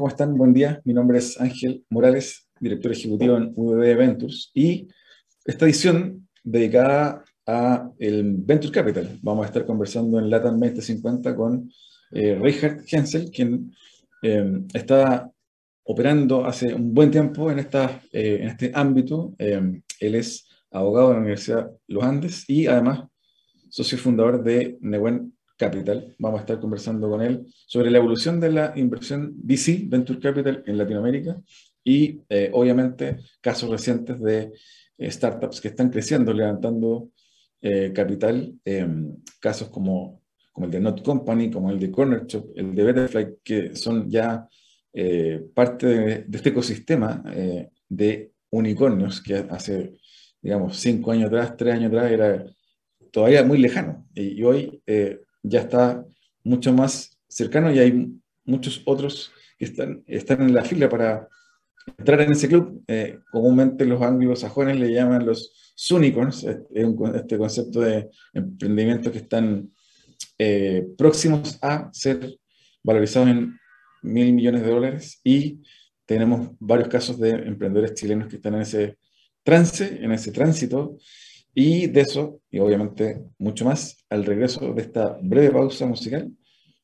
¿cómo están? Buen día. Mi nombre es Ángel Morales, director ejecutivo en VB Ventures y esta edición dedicada a el Venture Capital. Vamos a estar conversando en LATAM 2050 con eh, Richard Hensel, quien eh, está operando hace un buen tiempo en, esta, eh, en este ámbito. él es abogado de la Universidad Los Andes y además socio fundador de Newen Capital. Vamos a estar conversando con él sobre la evolución de la inversión VC, Venture Capital, en Latinoamérica y eh, obviamente casos recientes de eh, startups que están creciendo, levantando eh, capital, em, casos como, como el de Not Company, como el de Corner Shop, el de Betterfly, que son ya parte de, de, este ecosistema de unicornios que hace, digamos, cinco años atrás, tres años atrás era todavía muy lejano. Y, hoy ya está mucho más cercano y hay muchos otros que están, están en la fila para entrar en ese club. Eh, comúnmente los anglosajones le llaman los unicorns, este concepto de emprendimientos que están eh, próximos a ser valorizados en mil millones de dólares. Y tenemos varios casos de emprendedores chilenos que están en ese trance, en ese tránsito y de eso, y obviamente mucho más, al regreso de esta breve pausa musical,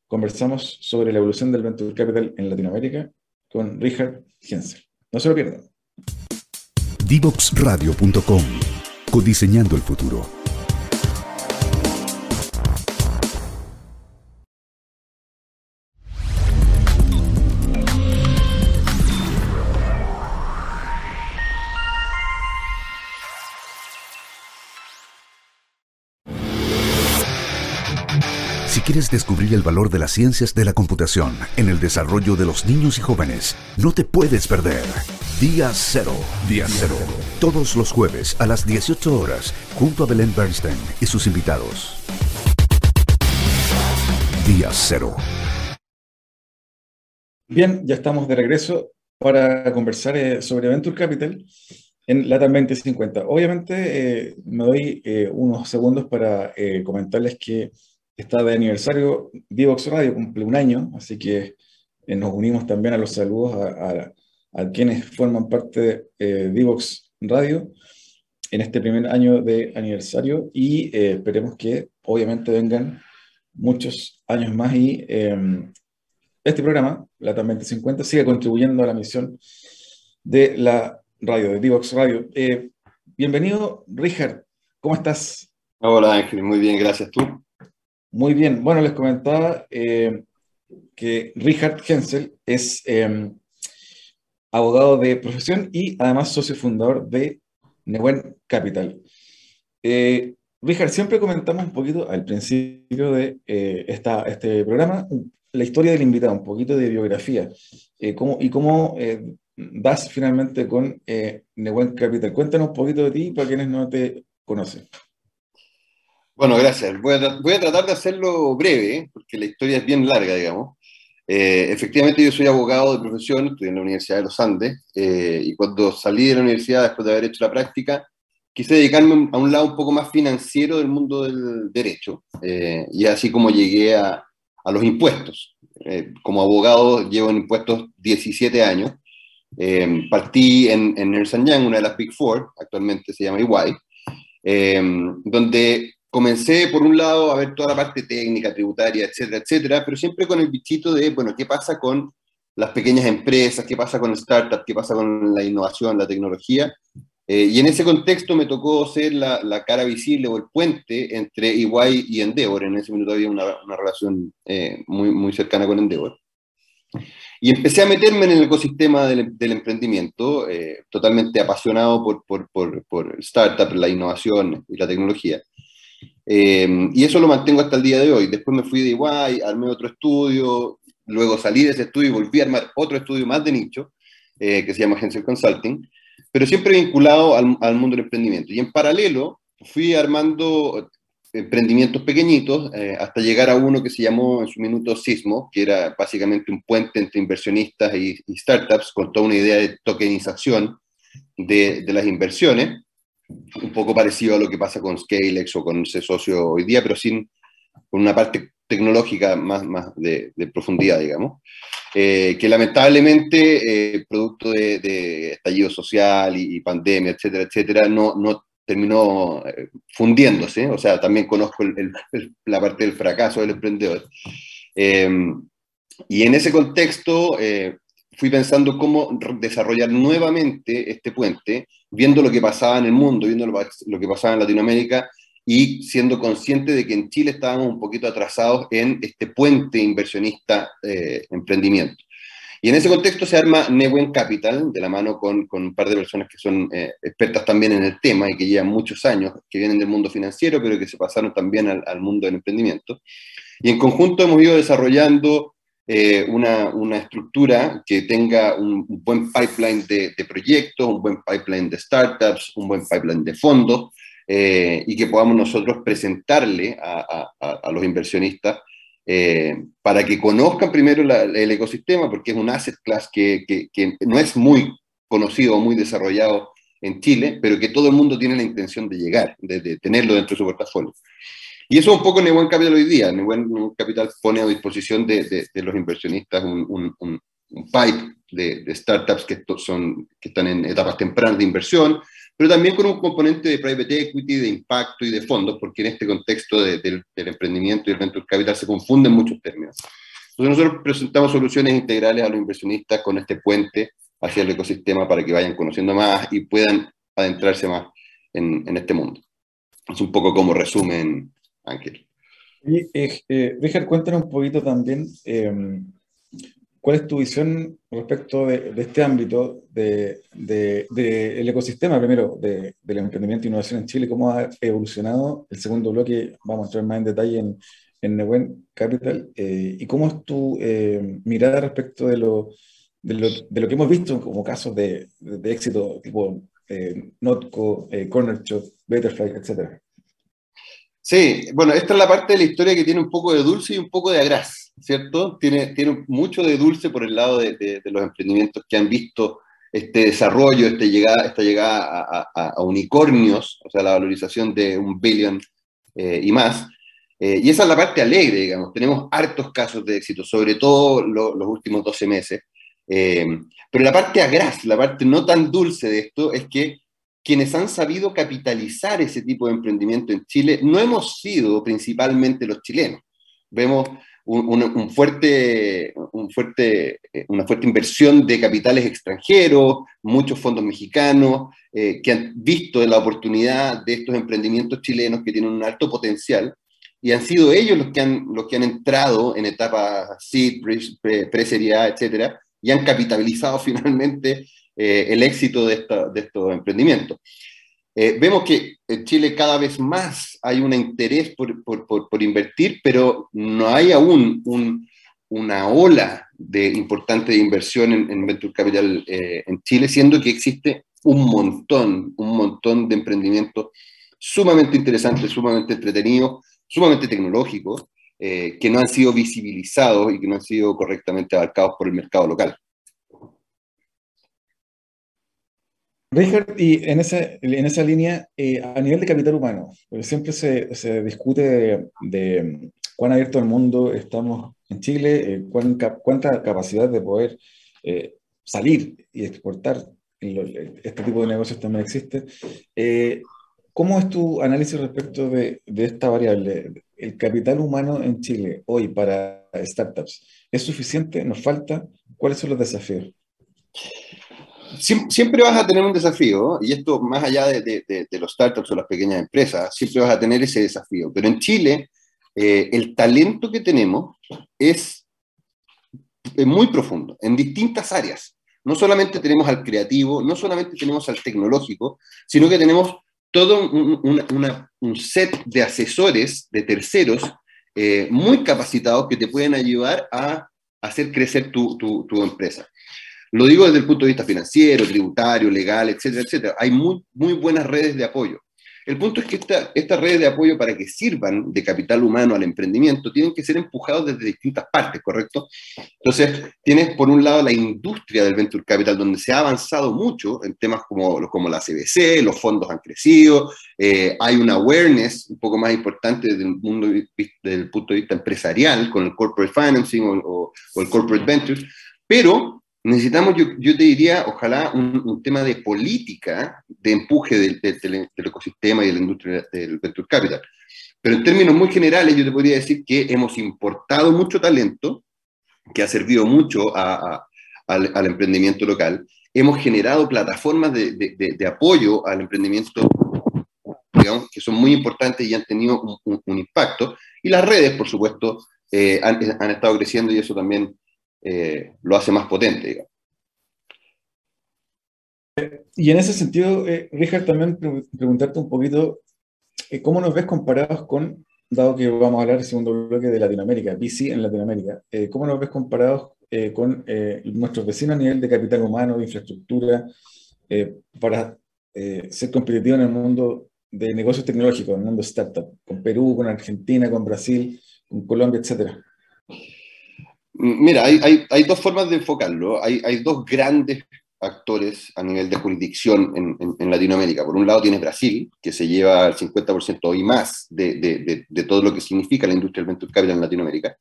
conversamos sobre la evolución del Venture Capital en Latinoamérica con Richard Hensel. No se lo pierdan. Divoxradio.com Codiseñando el futuro. Quieres descubrir el valor de las ciencias de la computación en el desarrollo de los niños y jóvenes, no te puedes perder. Día Cero. Día Cero. Todos los jueves a las 18 horas, junto a Belén Bernstein y sus invitados. Día Cero. Bien, ya estamos de regreso para conversar eh, sobre Venture Capital en LATAM 2050. Obviamente, eh, me doy eh, unos segundos para comentarles que está de aniversario, Divox Radio cumple un año, así que eh, nos unimos también a los saludos a, quienes forman parte de eh, Divox Radio en este primer año de aniversario y eh, esperemos que obviamente vengan muchos años más y em, este programa, la 2050, siga contribuyendo a la misión de la radio, de Divox Radio. bienvenido, Richard, ¿cómo estás? Hola Ángel, muy bien, gracias. ¿Tú? Muy bien, bueno, les comentaba eh, que Richard Hensel es em, abogado de profesión y además socio fundador de Newen Capital. Eh, Richard, siempre comentamos un poquito al principio de eh, esta, este programa la historia del invitado, un poquito de biografía cómo, y cómo das finalmente con Newen Capital. Cuéntanos un poquito de ti para quienes no te conocen. Bueno, gracias. Voy a, tratar de hacerlo breve, ¿eh? porque la historia es bien larga, digamos. Eh, efectivamente, yo soy abogado de profesión, estoy en la Universidad de los Andes, eh, y cuando salí de la universidad, después de haber hecho la práctica, quise dedicarme a un lado un poco más financiero del mundo del derecho, y así como llegué a, a los impuestos. como abogado llevo en impuestos 17 años. partí en, en Ernst Young, una de las Big Four, actualmente se llama EY, donde comencé por un lado a ver toda la parte técnica, tributaria, etcétera, etcétera, pero siempre con el bichito de, bueno, ¿qué pasa con las pequeñas empresas? ¿Qué pasa con startups? ¿Qué pasa con la innovación, la tecnología? Eh, y en ese contexto me tocó ser la, la, cara visible o el puente entre EY y Endeavor. En ese minuto había una, una relación eh, muy, muy cercana con Endeavor. Y empecé a meterme en el ecosistema del, del emprendimiento, eh, totalmente apasionado por, por, por, por startup, la innovación y la tecnología. Eh, y eso lo mantengo hasta el día de hoy. Después me fui de igual, armé otro estudio, luego salí de ese estudio y volví a armar otro estudio más de nicho, eh, que se llama Agencia Consulting, pero siempre vinculado al, al, mundo del emprendimiento. Y en paralelo fui armando emprendimientos pequeñitos eh, hasta llegar a uno que se llamó en su minuto Sismo, que era básicamente un puente entre inversionistas y, y startups con toda una idea de tokenización de, de las inversiones un poco parecido a lo que pasa con Scalex o con ese socio hoy día, pero sin con una parte tecnológica más, más de, profundidad, digamos. eh, que lamentablemente, producto de, estallido social y, pandemia, etcétera, etcétera, no, no terminó fundiéndose. O sea, también conozco la parte del fracaso del emprendedor. y en ese contexto fui pensando cómo desarrollar nuevamente este puente, viendo lo que pasaba en el mundo, viendo lo, que pasaba en Latinoamérica y siendo consciente de que en Chile estábamos un poquito atrasados en este puente inversionista eh. Y en ese contexto se arma Newen Capital, de la mano con, un par de personas que son eh, expertas también en el tema y que llevan muchos años, que vienen del mundo financiero, pero que se pasaron también al mundo del emprendimiento. Y en conjunto hemos ido desarrollando eh, una, una, estructura que tenga un, buen pipeline de, proyectos, un buen pipeline de startups, un buen pipeline de fondos, eh, y que podamos nosotros presentarle a, los inversionistas eh, para que conozcan primero el ecosistema, porque es un asset class que no es muy conocido o muy desarrollado en Chile, pero que todo el mundo tiene la intención de llegar, de, de tenerlo dentro de su portafolio. Y eso es un poco Nebuen Capital hoy día. Nebuen Capital pone a disposición de, de, los inversionistas un, un, un, pipe de, de, startups que, son, que están en etapas tempranas de inversión, pero también con un componente de private equity, de impacto y de fondos, porque en este contexto del, del, emprendimiento y el venture capital se confunden muchos términos. Entonces nosotros presentamos soluciones integrales a los inversionistas con este puente hacia el ecosistema para que vayan conociendo más y puedan adentrarse más en, en este mundo. Es un poco como resumen Y, eh, eh, Richard, cuéntanos un poquito también em, cuál es tu visión respecto de, este ámbito del de, de, ecosistema, primero, del emprendimiento e innovación en Chile, cómo ha evolucionado. El segundo bloque, vamos a entrar más en detalle en, en Capital, eh, y cómo es tu mirada respecto de lo, lo, de, lo, que hemos visto como casos de, éxito, tipo Notco, Corner Shop, Betterfly, etcétera. Sí, bueno, esta es la parte de la historia que tiene un poco de dulce y un poco de agraz, ¿cierto? Tiene, tiene mucho de dulce por el lado de, los emprendimientos que han visto este desarrollo, este llegada, esta llegada a, unicornios, o sea, la valorización de un billón eh, y más. Eh, y esa es la parte alegre, digamos. Tenemos hartos casos de éxito, sobre todo los últimos 12 meses. Eh, pero la parte agraz, la parte no tan dulce de esto, es que quienes han sabido capitalizar ese tipo de emprendimiento en Chile no hemos sido principalmente los chilenos. Vemos un, fuerte, un fuerte, eh, una fuerte inversión de capitales extranjeros, muchos fondos mexicanos eh, que han visto la oportunidad de estos emprendimientos chilenos que tienen un alto potencial y han sido ellos los que han, los que han entrado en etapas seed, pre-serie A, etcétera, y han capitalizado finalmente eh, el éxito de, de estos emprendimientos. Eh, vemos que en Chile cada vez más hay un interés por, por, por, invertir, pero no hay aún un, una ola de importante de inversión en, en Venture Capital eh, en Chile, siendo que existe un montón, un montón de emprendimientos sumamente interesantes, sumamente entretenidos, sumamente tecnológicos, que no han sido visibilizados y que no han sido correctamente abarcados por el mercado local. Richard, y en esa, en esa línea, eh, a nivel de capital humano, siempre se, se discute de, cuán abierto al mundo estamos en Chile, eh, cuánta capacidad de poder eh, salir y exportar este tipo de negocios también existe. ¿Cómo es tu análisis respecto de, de, esta variable? ¿El capital humano en Chile hoy para startups es suficiente? ¿Nos falta? ¿Cuáles son los desafíos? Siempre vas a tener un desafío, y esto más allá de, los startups o las pequeñas empresas, siempre vas a tener ese desafío. Pero en Chile, eh, el talento que tenemos es, muy profundo, en distintas áreas. No solamente tenemos al creativo, no solamente tenemos al tecnológico, sino que tenemos todo un, set de asesores, de terceros, eh, muy capacitados que te pueden ayudar a hacer crecer tu, tu empresa. Lo digo desde el punto de vista financiero, tributario, legal, etcétera, etcétera. Hay muy, buenas redes de apoyo. El punto es que estas redes de apoyo para que sirvan de capital humano al emprendimiento tienen que ser empujados desde distintas partes, ¿correcto? Entonces, tienes por un lado la industria del venture capital, donde se ha avanzado mucho en temas como, como la CBC, los fondos han crecido, eh, hay una awareness un poco más importante desde el, mundo, desde punto de vista empresarial con el corporate financing o, el corporate ventures, Pero necesitamos, yo, yo te diría, ojalá un, tema de política, de empuje del, del, ecosistema y de la industria del venture capital. Pero en términos muy generales, yo te podría decir que hemos importado mucho talento, que ha servido mucho al, al, emprendimiento local. Hemos generado plataformas de, de, de apoyo al emprendimiento que son muy importantes y han tenido un, impacto. Y las redes, por supuesto, eh, han, estado creciendo y eso también eh, lo hace más potente. Y en ese sentido, eh, Richard, también preguntarte un poquito, ¿cómo nos ves comparados con, dado que vamos a hablar el segundo bloque de Latinoamérica, VC en Latinoamérica, ¿cómo nos ves comparados con nuestros vecinos a nivel de capital humano, de infraestructura, para ser competitivos en el mundo de negocios tecnológicos, en el mundo startup, con Perú, con Argentina, con Brasil, con Colombia, etcétera? Mira, hay, dos formas de enfocarlo. Hay, dos grandes actores a nivel de jurisdicción en, Latinoamérica. Por un lado tienes Brasil, que se lleva el 50% y más de, todo lo que significa la industria del venture capital en Latinoamérica.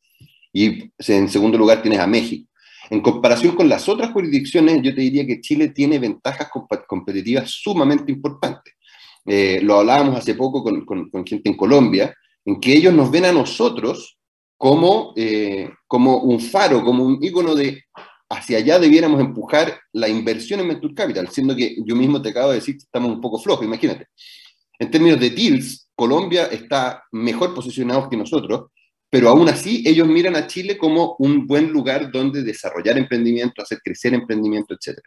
Y en segundo lugar tienes a México. En comparación con las otras jurisdicciones, yo te diría que Chile tiene ventajas competitivas sumamente importantes. Eh, lo hablábamos hace poco con, gente en Colombia, en que ellos nos ven a nosotros como, eh, como un faro, como un ícono de hacia allá debiéramos empujar la inversión en Venture Capital, siendo que yo mismo te acabo de decir que estamos un poco flojos, imagínate. En términos de deals, Colombia está mejor posicionado que nosotros, pero aún así ellos miran a Chile como un buen lugar donde desarrollar emprendimiento, hacer crecer emprendimiento, etc.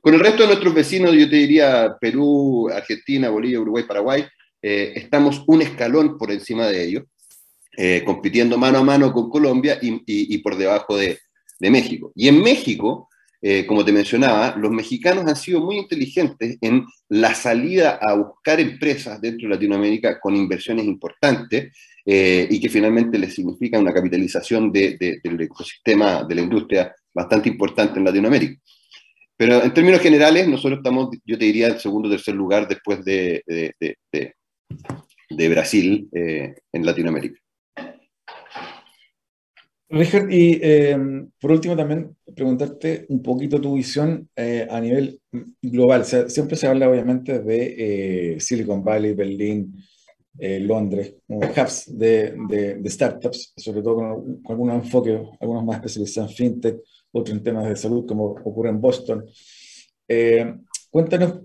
Con el resto de nuestros vecinos, yo te diría Perú, Argentina, Bolivia, Uruguay, Paraguay, eh, estamos un escalón por encima de ellos, eh, compitiendo mano a mano con Colombia y, por debajo de, México. Y en México, eh, como te mencionaba, los mexicanos han sido muy inteligentes en la salida a buscar empresas dentro de Latinoamérica con inversiones importantes y que finalmente les significa una capitalización del ecosistema de la industria bastante importante en Latinoamérica. Pero en términos generales, nosotros estamos, yo te diría, en segundo o tercer lugar después de, Brasil eh, en Latinoamérica. Richard, y eh, por último también preguntarte un poquito tu visión eh, a nivel global. siempre se habla obviamente de Silicon Valley, Berlín, Londres, hubs de, startups, sobre todo con, con algunos enfoques, algunos más especializados en fintech, otro en temas de salud, como ocurre en Boston. Eh, cuéntanos,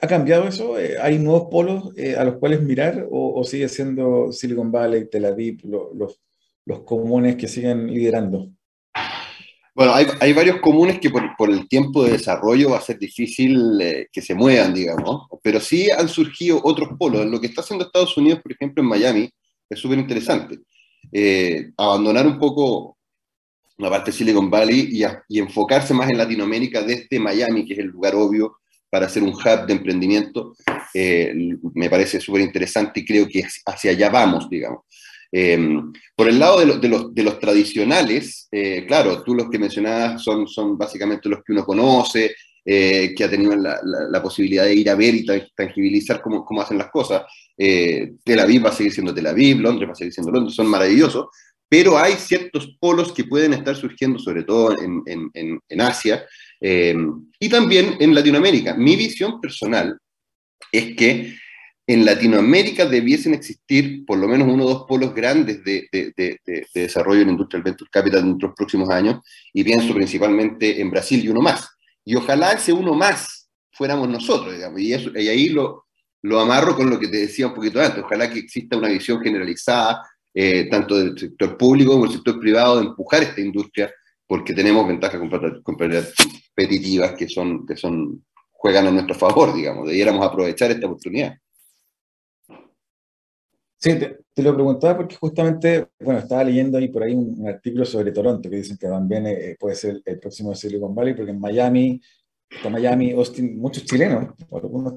¿ha cambiado eso? Eh, ¿Hay nuevos polos eh, a los cuales mirar o, sigue siendo Silicon Valley, Tel Aviv, los, los comunes que siguen liderando? Bueno, hay, varios comunes que por, el tiempo de desarrollo va a ser difícil que se muevan, digamos, pero sí han surgido otros polos. Lo que está haciendo Estados Unidos, por ejemplo, en Miami, es súper interesante. abandonar un poco una parte de Silicon Valley y, enfocarse más en Latinoamérica desde Miami, que es el lugar obvio para hacer un hub de emprendimiento, eh, me parece súper interesante y creo que hacia allá vamos, digamos. Eh, por el lado de, los, tradicionales, eh, claro, tú los que mencionabas son, son básicamente los que uno conoce, que ha tenido la, la, posibilidad de ir a ver y tangibilizar cómo, hacen las cosas. Tel Aviv va a seguir siendo Tel Aviv, Londres va a seguir siendo Londres, son maravillosos, pero hay ciertos polos que pueden estar surgiendo, sobre todo en, en, Asia eh, y también en Latinoamérica. Mi visión personal es que en Latinoamérica debiesen existir por lo menos uno o dos polos grandes de, de, de, de desarrollo en Industrial Venture Capital en los próximos años, y pienso principalmente en Brasil y uno más. Y ojalá ese uno más fuéramos nosotros, digamos, y, eso, y ahí lo, lo amarro con lo que te decía un poquito antes, ojalá que exista una visión generalizada eh, tanto del sector público como del sector privado, de empujar esta industria, porque tenemos ventajas competitivas que, son, que son, juegan a nuestro favor, digamos, debiéramos aprovechar esta oportunidad. Sí, te, lo preguntaba porque justamente, bueno, estaba leyendo ahí por ahí un, artículo sobre Toronto que dicen que también eh, puede ser el próximo Silicon Valley, porque en Miami, está Miami, Austin, muchos chilenos, algunos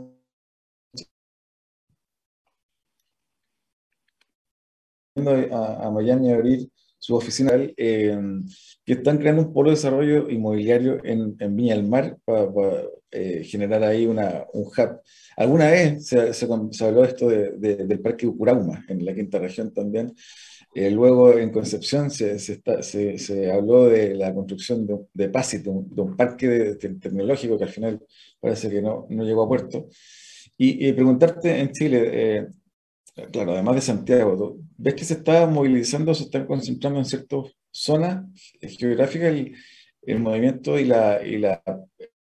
a, Miami a abrir su oficina, eh, que están creando un polo de desarrollo inmobiliario en, en Viña del Mar para, eh, generar ahí una, un hub. Alguna vez se, se, habló esto de, del Parque Ucurauma, en la quinta región también. Eh, luego en Concepción se, se, se, habló de la construcción de, de PASIT, de un, parque tecnológico que al final parece que no, no llegó a puerto. Y, preguntarte en Chile, claro, además de Santiago, ¿ves que se está movilizando, se está concentrando en ciertas zonas geográficas el, el movimiento y la, y la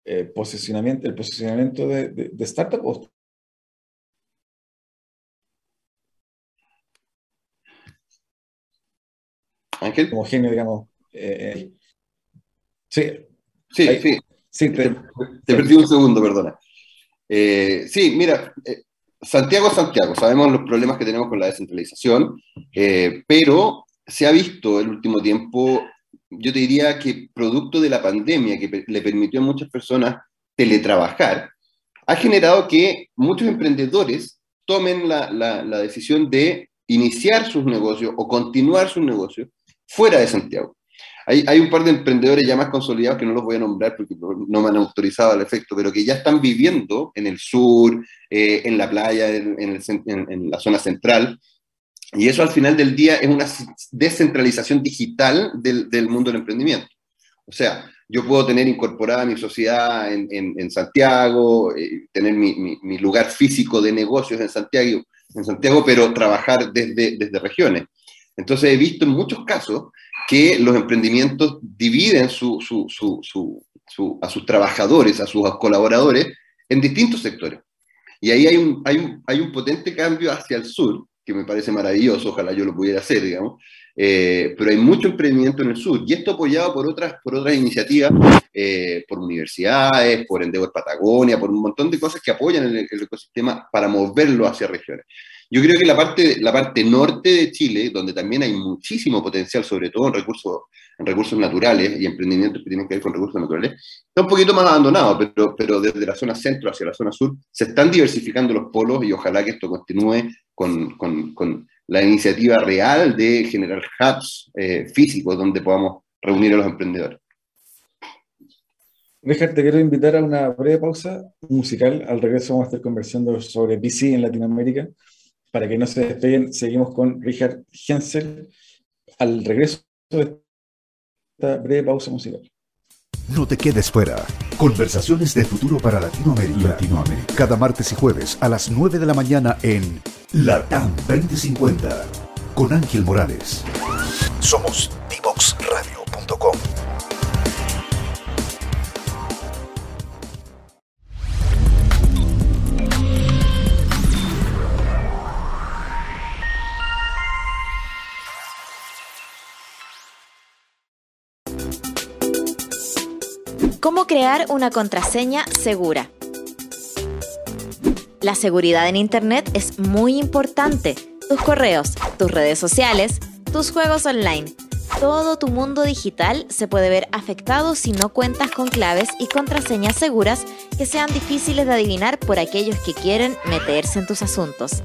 eh, posicionamiento, el posicionamiento de, de, de startup? Ángel. Homogéneo, digamos. Eh, sí. Sí, sí. sí te, te, perdí un segundo, perdona. Eh, sí, mira, eh, Santiago Santiago, sabemos los problemas que tenemos con la descentralización, eh, pero se ha visto el último tiempo, yo diría que producto de la pandemia que le permitió a muchas personas teletrabajar, ha generado que muchos emprendedores tomen la, la decisión de iniciar sus negocios o continuar sus negocios fuera de Santiago. Hay, un par de emprendedores ya más consolidados que no los voy a nombrar porque no me han autorizado al efecto, pero que ya están viviendo en el sur, eh, en la playa, en, la zona central. Y eso al final del día es una descentralización digital del, mundo del emprendimiento. O sea, yo puedo tener incorporada mi sociedad en, Santiago, eh, tener mi, lugar físico de negocios en Santiago, en Santiago, pero trabajar desde, desde regiones. Entonces he visto en muchos casos que los emprendimientos dividen a sus trabajadores, a sus colaboradores, en distintos sectores. Y ahí hay un, hay, un, hay un potente cambio hacia el sur, que me parece maravilloso, ojalá yo lo pudiera hacer, digamos, eh, pero hay mucho emprendimiento en el sur, y esto apoyado por otras, por otras iniciativas, eh, por universidades, por Endeavor Patagonia, por un montón de cosas que apoyan el, el ecosistema para moverlo hacia regiones. Yo creo que la parte, la parte norte de Chile, donde también hay muchísimo potencial, sobre todo en recursos, en recursos naturales y emprendimientos que tienen que ver con recursos naturales, está un poquito más abandonado, pero, pero desde la zona centro hacia la zona sur se están diversificando los polos y ojalá que esto continúe con, con, la iniciativa real de generar hubs eh, físicos donde podamos reunir a los emprendedores. Richard, te quiero invitar a una breve pausa musical. Al regreso vamos a estar conversando sobre VC en Latinoamérica para que no se despeguen, seguimos con Richard Hensel al regreso de esta breve pausa musical. No te quedes fuera. Conversaciones de futuro para Latinoamérica. Latinoamérica. Cada martes y jueves a las 9 de la mañana en Latam 2050 con Ángel Morales. Somos divoxradio.com. crear una contraseña segura? La seguridad en Internet es muy importante. Tus correos, tus redes sociales, tus juegos online. Todo tu mundo digital se puede ver afectado si no cuentas con claves y contraseñas seguras que sean difíciles de adivinar por aquellos que quieren meterse en tus asuntos.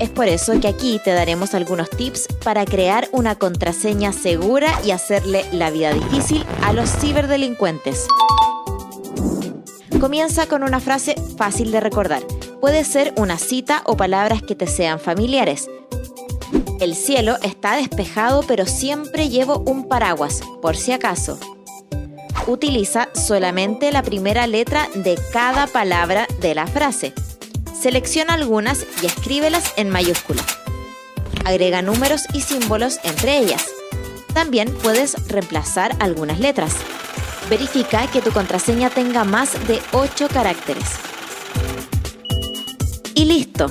Es por eso que aquí te daremos algunos tips para crear una contraseña segura y hacerle la vida difícil a los ciberdelincuentes. Comienza con una frase fácil de recordar. Puede ser una cita o palabras que te sean familiares. El cielo está despejado pero siempre llevo un paraguas, por si acaso. Utiliza solamente la primera letra de cada palabra de la frase. Selecciona algunas y escríbelas en mayúscula. Agrega números y símbolos entre ellas. También puedes reemplazar algunas letras. Verifica que tu contraseña tenga más de 8 caracteres. Y listo.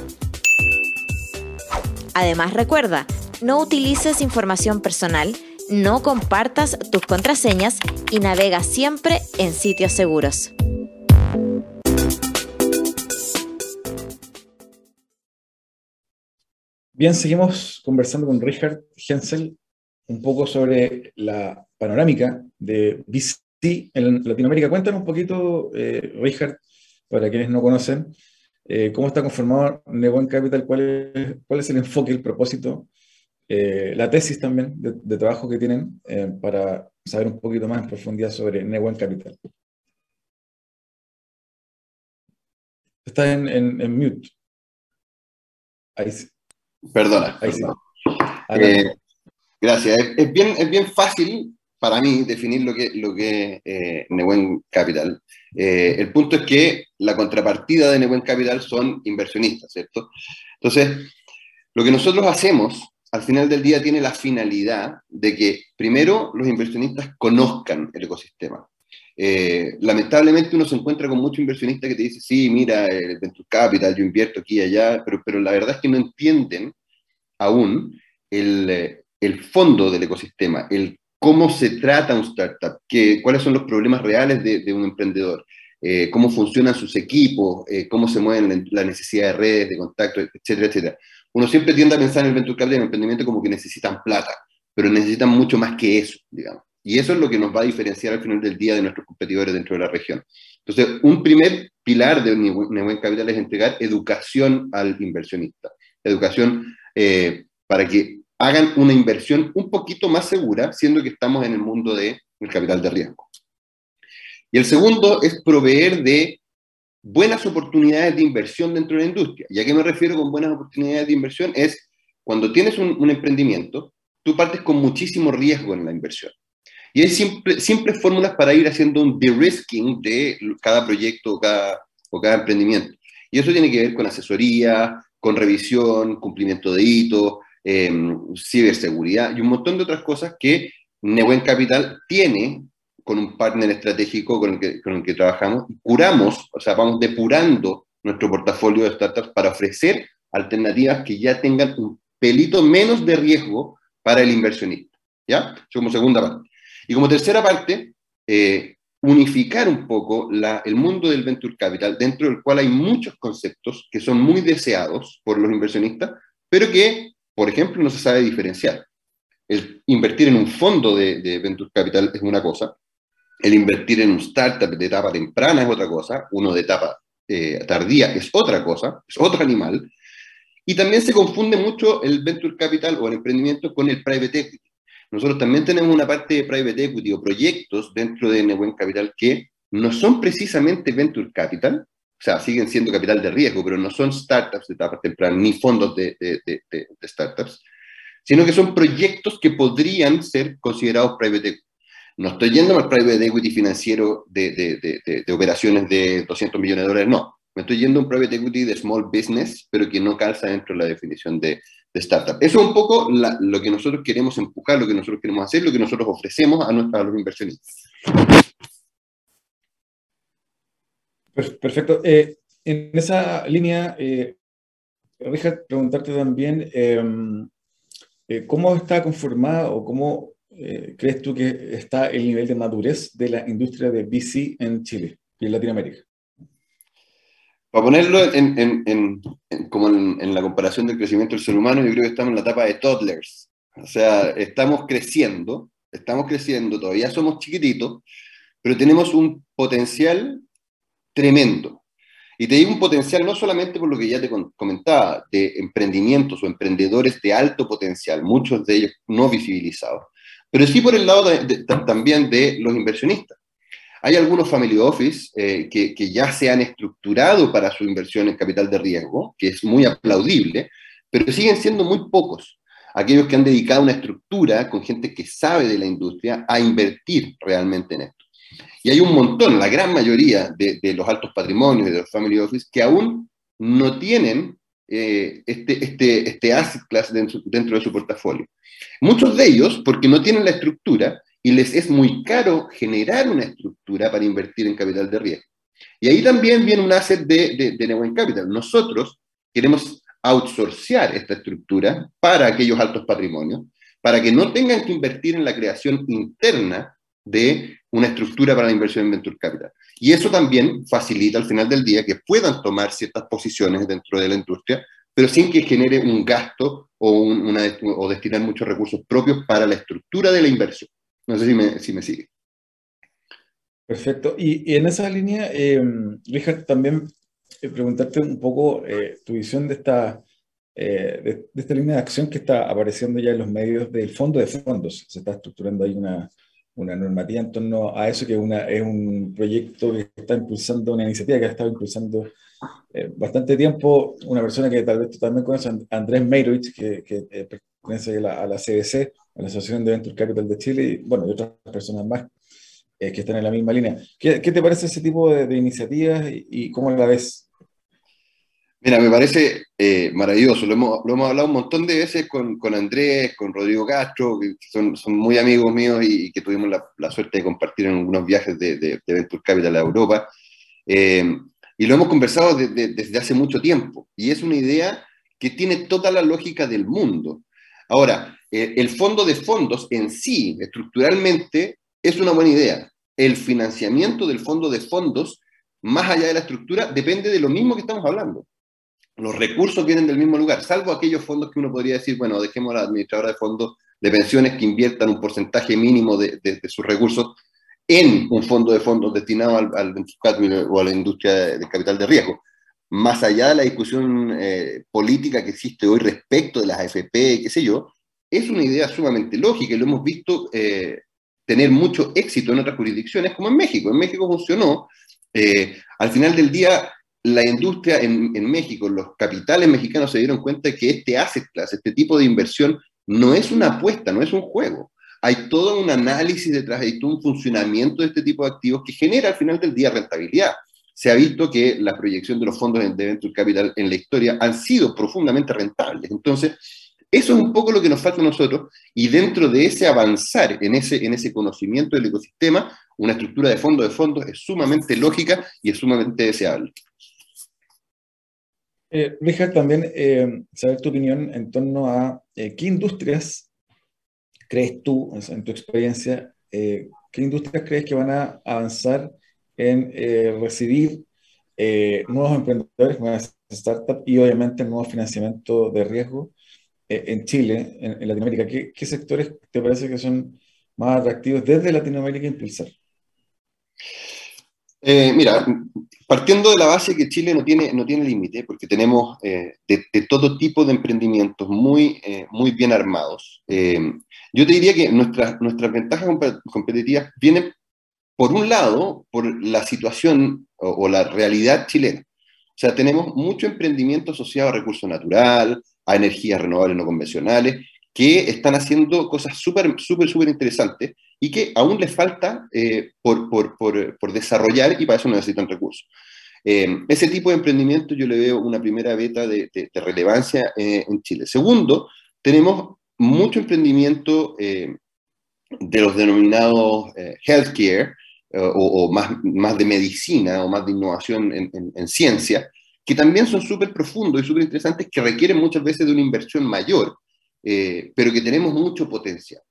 Además recuerda, no utilices información personal, no compartas tus contraseñas y navega siempre en sitios seguros. Bien, seguimos conversando con Richard Hensel un poco sobre la panorámica de VC en Latinoamérica. Cuéntanos un poquito, eh, Richard, para quienes no conocen, eh, cómo está conformado Nebon Capital, cuál es, el enfoque, el propósito eh, la tesis también de, trabajo que tienen para saber un poquito más en profundidad sobre Newen Capital. Está en, en, mute. Ahí sí. Perdona. Eh, gracias. Es, bien, es bien fácil para mí definir lo que, lo que es Newen Capital. el punto es que la contrapartida de Newen Capital son inversionistas, ¿cierto? Entonces, lo que nosotros hacemos al final del día tiene la finalidad de que primero los inversionistas conozcan el ecosistema. Eh, lamentablemente uno se encuentra con muchos inversionistas que te dicen, sí, mira, el Venture Capital, yo invierto aquí y allá, pero, pero la verdad es que no entienden aún el, el fondo del ecosistema, el cómo se trata un startup, que, cuáles son los problemas reales de, de un emprendedor, eh, cómo funcionan sus equipos, eh, cómo se mueven la necesidad de redes, de contacto, etcétera, etcétera uno siempre tiende a pensar en el venture capital y en el emprendimiento como que necesitan plata, pero necesitan mucho más que eso, digamos. Y eso es lo que nos va a diferenciar al final del día de nuestros competidores dentro de la región. Entonces, un primer pilar de Nebuen Capital es entregar educación al inversionista. Educación eh, para que hagan una inversión un poquito más segura, siendo que estamos en el mundo del capital de riesgo. Y el segundo es proveer de buenas oportunidades de inversión dentro de la industria. ¿Y a qué me refiero con buenas oportunidades de inversión? Es cuando tienes un, emprendimiento, tú partes con muchísimo riesgo en la inversión. Y hay siempre, fórmulas para ir haciendo un de-risking de cada proyecto o cada, o cada emprendimiento. Y eso tiene que ver con asesoría, con revisión, cumplimiento de hitos, em, ciberseguridad y un montón de otras cosas que Nebuen Capital tiene con un partner estratégico con el que, con el que trabajamos, curamos, o sea, vamos depurando nuestro portafolio de startups para ofrecer alternativas que ya tengan un pelito menos de riesgo para el inversionista. ¿Ya? Eso como segunda parte. Y como tercera parte, eh, unificar un poco la, el mundo del venture capital, dentro del cual hay muchos conceptos que son muy deseados por los inversionistas, pero que, por ejemplo, no se sabe diferenciar. El invertir en un fondo de, de venture capital es una cosa, el invertir en un startup de etapa temprana es otra cosa, uno de etapa eh, tardía es otra cosa, es otro animal. Y también se confunde mucho el venture capital o el emprendimiento con el private equity. Nosotros también tenemos una parte de private equity o proyectos dentro de Nebuen Capital que no son precisamente venture capital, o sea, siguen siendo capital de riesgo, pero no son startups de etapa temprana ni fondos de, de, de startups, sino que son proyectos que podrían ser considerados private equity. No estoy yendo al private equity financiero de, de, de, operaciones de 200 millones de dólares, no. Me estoy yendo a un private equity de small business, pero que no calza dentro de la definición de, startup. Eso es un poco lo que nosotros queremos empujar, lo que nosotros queremos hacer, lo que nosotros ofrecemos a, nuestros, los inversionistas. Perfecto. Eh, en esa línea, eh, preguntarte también em, eh, cómo está conformada o cómo eh, crees tú que está el nivel de madurez de la industria de VC en Chile y en Latinoamérica? Para ponerlo en, como en, la comparación del crecimiento del ser humano, yo creo que estamos en la etapa de toddlers. O sea, estamos creciendo, estamos creciendo, todavía somos chiquititos, pero tenemos un potencial tremendo. Y te digo un potencial no solamente por lo que ya te comentaba, de emprendimientos o emprendedores de alto potencial, muchos de ellos no visibilizados, pero sí por el lado también de los inversionistas. Hay algunos family office eh, que, que, ya se han estructurado para su inversión en capital de riesgo, que es muy aplaudible, pero siguen siendo muy pocos aquellos que han dedicado una estructura con gente que sabe de la industria a invertir realmente en esto. Y hay un montón, la gran mayoría de, de los altos patrimonios de los family office que aún no tienen eh, este, este, este asset class dentro, dentro de su portafolio. Muchos de ellos porque no tienen la estructura y les es muy caro generar una estructura para invertir en capital de riesgo. Y ahí también viene un asset de, de, de Capital. Nosotros queremos outsourcear esta estructura para aquellos altos patrimonios, para que no tengan que invertir en la creación interna de una estructura para la inversión en Venture Capital. Y eso también facilita al final del día que puedan tomar ciertas posiciones dentro de la industria, pero sin que genere un gasto o, una, o destinar muchos recursos propios para la estructura de la inversión. No sé si me, si me sigue. Perfecto. Y, en esa línea, eh, Richard, también eh, preguntarte un poco eh, tu visión de esta de, esta línea de acción que está apareciendo ya en los medios del fondo de fondos. Se está estructurando ahí una, una normativa en torno a eso, que una, es un proyecto que está impulsando, una iniciativa que ha estado impulsando eh, bastante tiempo una persona que tal vez tú también conoces, Andrés Meirovich, que, eh, pertenece a la, a a la Asociación de Venture Capital de Chile, y bueno, y otras personas más eh, que están en la misma línea. ¿Qué, ¿Qué, te parece ese tipo de, de iniciativas y, y, cómo la ves? Mira, me parece maravilloso. Lo hemos, lo hemos, hablado un montón de veces con, con Andrés, con Rodrigo Castro, que son, son muy amigos míos y, y que tuvimos la, la, suerte de compartir en algunos viajes de, de, de Venture Capital a Europa. Eh, y lo hemos conversado de, de, desde hace mucho tiempo. Y es una idea que tiene toda la lógica del mundo. Ahora, eh, el fondo de fondos en sí, estructuralmente, es una buena idea. El financiamiento del fondo de fondos, más allá de la estructura, depende de lo mismo que estamos hablando. Los recursos vienen del mismo lugar, salvo aquellos fondos que uno podría decir, bueno, dejemos a la administradora de fondos de pensiones que inviertan un porcentaje mínimo de, sus recursos en un fondo de fondos destinado al, al o a la industria del capital de riesgo. Más allá de la discusión eh, política que existe hoy respecto de las AFP, qué sé yo, es una idea sumamente lógica y lo hemos visto eh, tener mucho éxito en otras jurisdicciones, como en México. En México funcionó. Eh, al final del día, la industria en, en, México, los capitales mexicanos se dieron cuenta de que este asset class, este tipo de inversión, no es una apuesta, no es un juego hay todo un análisis detrás, hay todo un funcionamiento de este tipo de activos que genera al final del día rentabilidad. Se ha visto que la proyección de los fondos de Venture Capital en la historia han sido profundamente rentables. Entonces, eso es un poco lo que nos falta a nosotros y dentro de ese avanzar en ese, en ese conocimiento del ecosistema, una estructura de fondo de fondos es sumamente lógica y es sumamente deseable. Eh, Richard, también eh, saber tu opinión en torno a eh, qué industrias crees tú, en tu experiencia, eh, qué industrias crees que van a avanzar en eh, recibir eh, nuevos emprendedores, nuevas startups y obviamente nuevo financiamiento de riesgo en Chile, en, en Latinoamérica? ¿Qué, ¿Qué, sectores te parece que son más atractivos desde Latinoamérica impulsar? Eh, mira, partiendo de la base que Chile no tiene, no tiene límite, porque tenemos eh, de, de, todo tipo de emprendimientos muy, eh, muy bien armados, eh, yo te diría que nuestras, nuestras ventajas competitivas vienen, por un lado, por la situación o, o, la realidad chilena. O sea, tenemos mucho emprendimiento asociado a recursos natural, a energías renovables no convencionales, que están haciendo cosas súper, súper, súper interesantes y que aún les falta eh, por, por, por, desarrollar y para eso necesitan recursos. Eh, ese tipo de emprendimiento yo le veo una primera beta de, relevancia eh, en Chile. Segundo, tenemos mucho emprendimiento eh, de los denominados healthcare o, o, más, más de medicina o más de innovación en ciencia, que también son súper profundos y súper interesantes, que requieren muchas veces de una inversión mayor eh, pero que tenemos mucho potencial.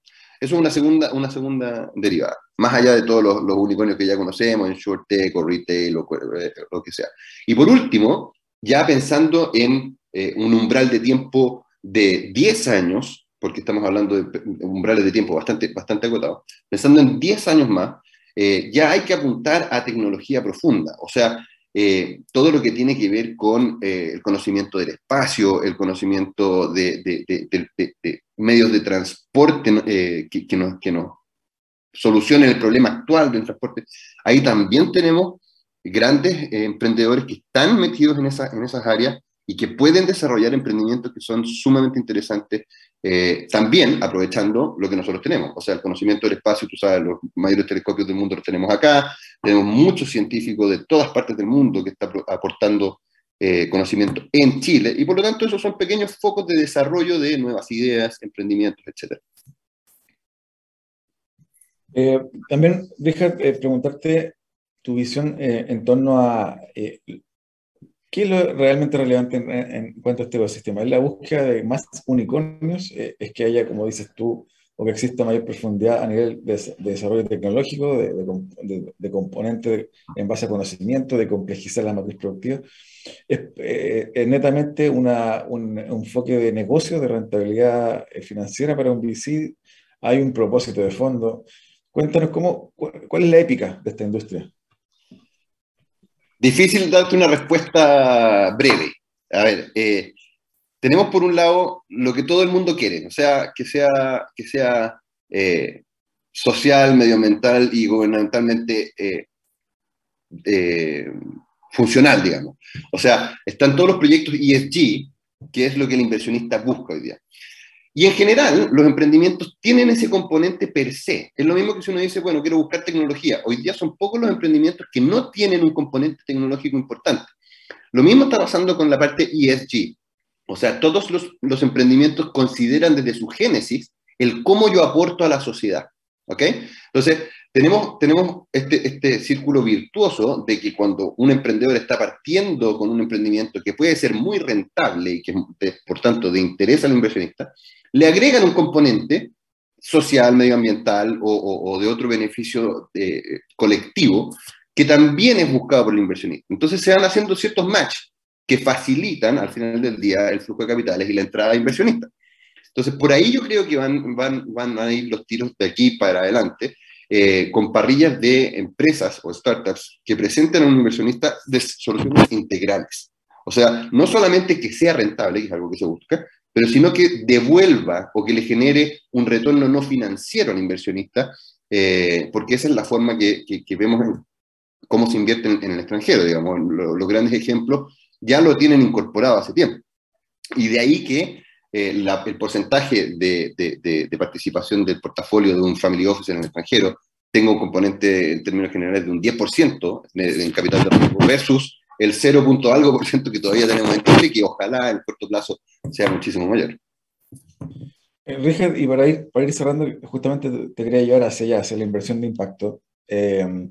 Eso es una segunda, una segunda derivada, más allá de todos los, los unicornios que ya conocemos, en short tech retail eh, lo que sea. Y por último, ya pensando en eh, un umbral de tiempo de 10 años, porque estamos hablando de umbrales de tiempo bastante, bastante acotados, pensando en 10 años más, ya hay que apuntar a tecnología profunda. O sea, eh, todo lo que tiene que ver con eh, el conocimiento del espacio, el conocimiento de, medios de transporte eh, que, nos, que solucionen el problema actual del transporte. Ahí también tenemos grandes emprendedores que están metidos en, esa, en esas áreas y que pueden desarrollar emprendimientos que son sumamente interesantes, eh, también aprovechando lo que nosotros tenemos, o sea, el conocimiento del espacio, tú sabes, los mayores telescopios del mundo los tenemos acá, tenemos muchos científicos de todas partes del mundo que están aportando eh, conocimiento en Chile, y por lo tanto esos son pequeños focos de desarrollo de nuevas ideas, emprendimientos, etc. Eh, también, deja preguntarte tu visión en torno a ¿Qué es lo realmente relevante en, en, cuanto a este ecosistema? ¿Es la búsqueda de más unicornios? Eh, ¿Es que haya, como dices tú, o que exista mayor profundidad a nivel de, de desarrollo tecnológico, de, de, de componentes en base a conocimiento, de complejizar la matriz productiva? ¿Es, eh, es netamente una, un, un, enfoque de negocio, de rentabilidad eh, financiera para un VC? ¿Hay un propósito de fondo? Cuéntanos cómo, cuál es la épica de esta industria. Difícil darte una respuesta breve. A ver, eh, tenemos por un lado lo que todo el mundo quiere, o sea, que sea, que sea eh, social, medioambiental y gubernamentalmente eh, funcional, digamos. O sea, están todos los proyectos ESG, que es lo que el inversionista busca hoy día. Y en general, los emprendimientos tienen ese componente per se. Es lo mismo que si uno dice, bueno, quiero buscar tecnología. Hoy día son pocos los emprendimientos que no tienen un componente tecnológico importante. Lo mismo está pasando con la parte ESG. O sea, todos los, los emprendimientos consideran desde su génesis el cómo yo aporto a la sociedad. ¿Ok? Entonces, tenemos, tenemos este, este círculo virtuoso de que cuando un emprendedor está partiendo con un emprendimiento que puede ser muy rentable y que, por tanto, de interés al inversionista, le agregan un componente social, medioambiental o, de otro beneficio eh, colectivo que también es buscado por el inversionista. Entonces se van haciendo ciertos matches que facilitan al final del día el flujo de capitales y la entrada de inversionistas. Entonces, por ahí yo creo que van, van, van a ir los tiros de aquí para adelante, eh, con parrillas de empresas o startups que presenten a un inversionista de soluciones integrales. O sea, no solamente que sea rentable, que es algo que se busca, pero sino que devuelva o que le genere un retorno no financiero al inversionista, eh, porque esa es la forma que, vemos cómo se invierte en, el extranjero, digamos. los grandes ejemplos ya lo tienen incorporado hace tiempo. Y de ahí que eh, el porcentaje de, de, participación del portafolio de un family office en el extranjero tenga un componente en términos generales de un 10% en capital de riesgo versus el 0. algo por ciento que todavía tenemos en Chile, que ojalá en corto plazo sea muchísimo mayor. Eh, Richard, y para ir, para ir cerrando, justamente te quería llevar hacia allá, hacia la inversión de impacto. Eh,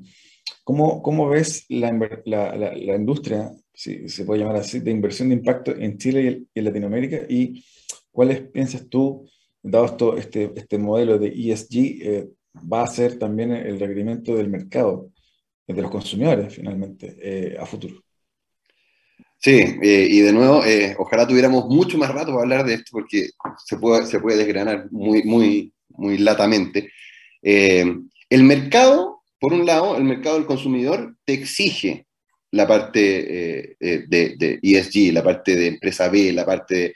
¿cómo, ¿cómo, ves la, la, la, industria, si se puede llamar así, de inversión de impacto en Chile y en Latinoamérica? ¿Y ¿Cuáles piensas tú, dado esto, este, este modelo de ESG, eh, va a ser también el requerimiento del mercado, de los consumidores finalmente, eh, a futuro? Sí, eh, y de nuevo, ojalá tuviéramos mucho más rato para hablar de esto porque se puede, se puede desgranar muy, muy, muy latamente. el mercado, por un lado, el mercado del consumidor te exige la parte de, de, ESG, la parte de empresa B, la parte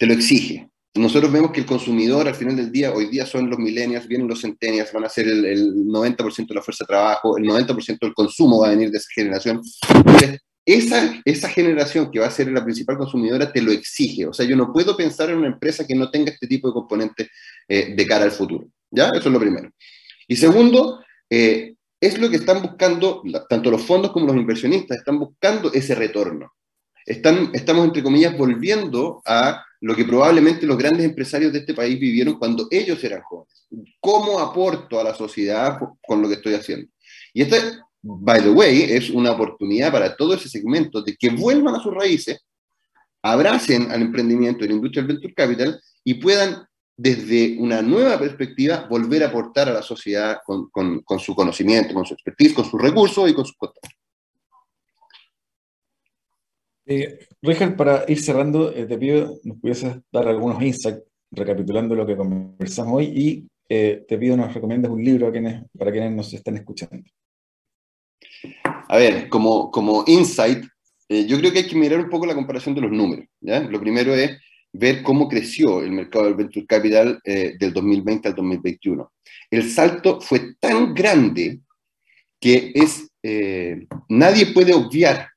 te lo exige. Nosotros vemos que el consumidor al final del día, hoy día son los millennials, vienen los centennials, van a ser el, 90% de la fuerza de trabajo, el 90% del consumo va a venir de esa generación. Entonces, esa, esa generación que va a ser la principal consumidora te lo exige. O sea, yo no puedo pensar en una empresa que no tenga este tipo de componentes eh, de cara al futuro. ¿Ya? Eso es lo primero. Y segundo, eh, es lo que están buscando, tanto los fondos como los inversionistas, están buscando ese retorno. Están, estamos, entre comillas, volviendo a lo que probablemente los grandes empresarios de este país vivieron cuando ellos eran jóvenes. ¿Cómo aporto a la sociedad con lo que estoy haciendo? Y esta, by the way, es una oportunidad para todo ese segmento de que vuelvan a sus raíces, abracen al emprendimiento de la industria del venture capital y puedan desde una nueva perspectiva volver a aportar a la sociedad con, con, con su conocimiento, con su expertise, con sus recursos y con sus contactos. Eh, Richard, para ir cerrando, eh, te pido nos pudieses dar algunos insights recapitulando lo que conversamos hoy y eh, te pido nos recomiendes un libro a quienes, para quienes nos están escuchando. A ver, como, como insight, eh, yo creo que hay que mirar un poco la comparación de los números. ¿ya? Lo primero es ver cómo creció el mercado del venture capital del 2020 al 2021. El salto fue tan grande que es, nadie puede obviar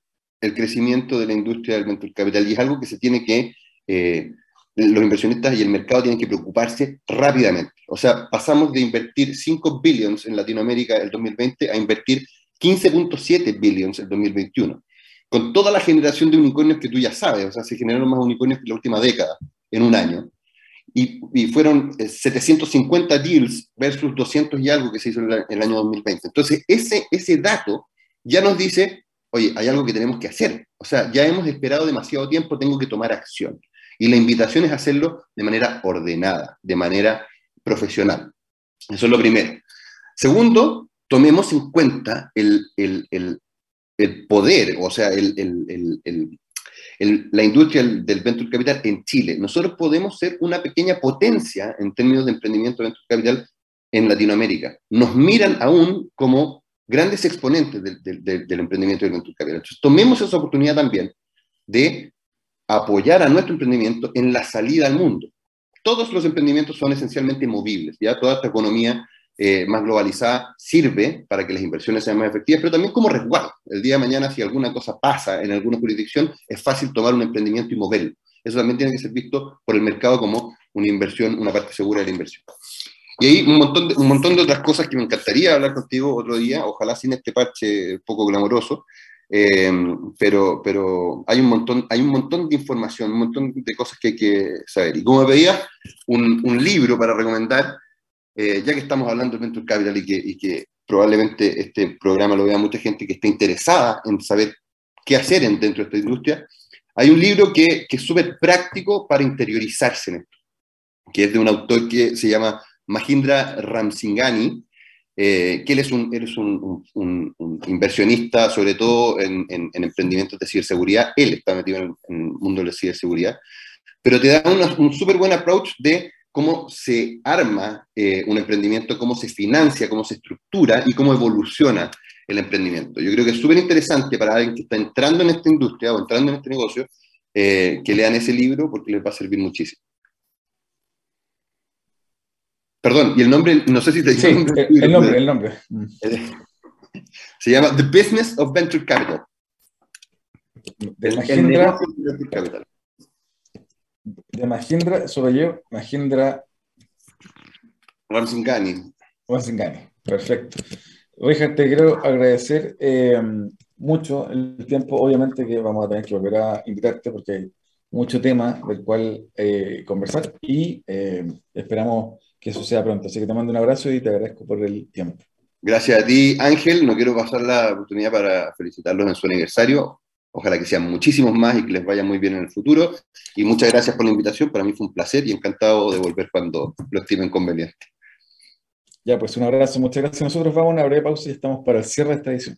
el crecimiento de la industria del venture capital y es algo que se tiene que, eh, los inversionistas y el mercado tienen que preocuparse rápidamente. O sea, pasamos de invertir 5 billions en Latinoamérica el 2020 a invertir 15.7 billions en 2021. Con toda la generación de unicornios que tú ya sabes, o sea, se generaron más unicornios que la última década, en un año. Y, y, fueron 750 eh, deals versus 200 y algo que se hizo en el año 2020. Entonces, ese, ese dato ya nos dice oye, hay algo que tenemos que hacer. O sea, ya hemos esperado demasiado tiempo, tengo que tomar acción. Y la invitación es hacerlo de manera ordenada, de manera profesional. Eso es lo primero. Segundo, tomemos en cuenta el, poder, o sea, la industria del venture capital en Chile. Nosotros podemos ser una pequeña potencia en términos de emprendimiento venture capital en Latinoamérica. Nos miran aún como grandes exponentes del, emprendimiento del venture capital. Entonces, tomemos esa oportunidad también de apoyar a nuestro emprendimiento en la salida al mundo. Todos los emprendimientos son esencialmente movibles, ya toda esta economía eh, más globalizada sirve para que las inversiones sean más efectivas, pero también como resguardo. El día de mañana, si alguna cosa pasa en alguna jurisdicción, es fácil tomar un emprendimiento y moverlo. Eso también tiene que ser visto por el mercado como una inversión, una parte segura de la inversión. Y hay un montón, de, un montón de otras cosas que me encantaría hablar contigo otro día, ojalá sin este parche poco glamoroso, eh, pero, pero hay, un montón, hay un montón de información, un montón de cosas que hay que saber. Y como me pedías un, un libro para recomendar, eh, ya que estamos hablando de Venture Capital y que, y que, probablemente este programa lo vea mucha gente que esté interesada en saber qué hacer dentro de esta industria, hay un libro que, que es súper práctico para interiorizarse en esto, que es de un autor que se llama Mahindra Ramsingani, eh, que él es, un, él es un, un, un, inversionista, sobre todo en, en, en, emprendimientos de ciberseguridad. Él está metido en el, mundo de la ciberseguridad, pero te da un súper buen approach de cómo se arma eh, un emprendimiento, cómo se financia, cómo se estructura y cómo evoluciona el emprendimiento. Yo creo que es súper interesante para alguien que está entrando en esta industria o entrando en este negocio, eh, que lean ese libro porque les va a servir muchísimo. Perdón, y el nombre, no sé si te sí, el, nombre, el nombre, el nombre. Se llama The Business of Venture Capital. De el, negocio de Venture Capital de Mahindra, sobre yo, Mahindra Ramsingani. Ramsingani, perfecto. Richard, te quiero agradecer eh, mucho el tiempo. Obviamente que vamos a tener que volver a invitarte porque hay mucho tema del cual eh, conversar y eh, esperamos que eso sea pronto. Así que te mando un abrazo y te agradezco por el tiempo. Gracias a ti, Ángel. No quiero pasar la oportunidad para felicitarlos en su aniversario. Ojalá que sean muchísimos más y que les vaya muy bien en el futuro. Y muchas gracias por la invitación. Para mí fue un placer y encantado de volver cuando lo estimen conveniente. Ya, pues un abrazo, muchas gracias. Nosotros vamos a una breve pausa y estamos para el cierre de esta edición.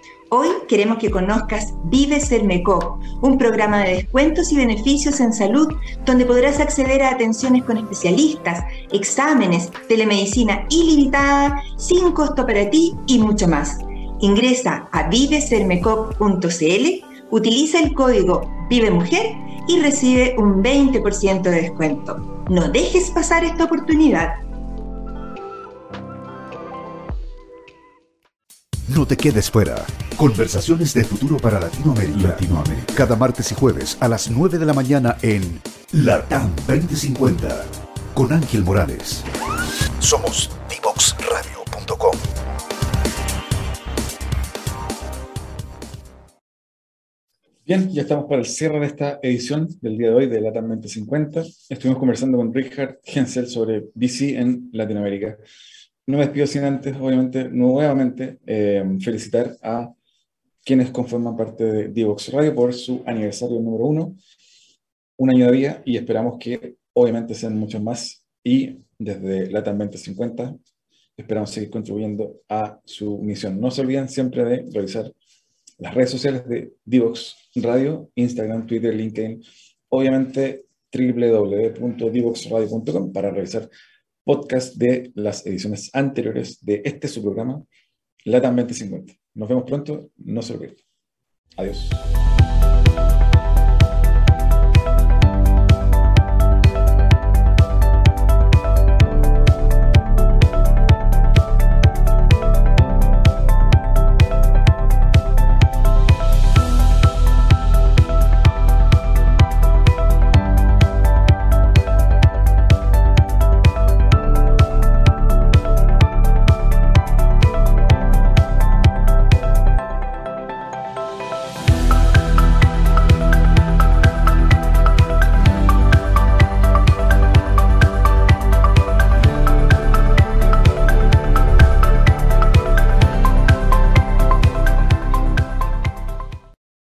Hoy queremos que conozcas Vive Sermecop, un programa de descuentos y beneficios en salud donde podrás acceder a atenciones con especialistas, exámenes, telemedicina ilimitada, sin costo para ti y mucho más. Ingresa a vivesermecop.cl, utiliza el código Vive Mujer y recibe un 20% de descuento. No dejes pasar esta oportunidad. No te quedes fuera. Conversaciones de futuro para Latinoamérica. Latinoamérica. Cada martes y jueves a las 9 de la mañana en Latam 2050 con Ángel Morales. Somos divoxradio.com. Bien, ya estamos para el cierre de esta edición del día de hoy de Latam 2050. Estuvimos conversando con Richard Hensel sobre VC en Latinoamérica no me despido sin antes, obviamente, nuevamente eh, felicitar a quienes conforman parte de Divox Radio por su aniversario número uno, un año de vida, y esperamos que obviamente sean muchos más. Y desde Latam 2050 esperamos seguir contribuyendo a su misión. No se olviden siempre de revisar las redes sociales de Divox Radio, Instagram, Twitter, LinkedIn, obviamente www.divoxradio.com para revisar podcast de las ediciones anteriores de este su programa, Latam 2050. Nos vemos pronto, no se lo pierdan. Adiós.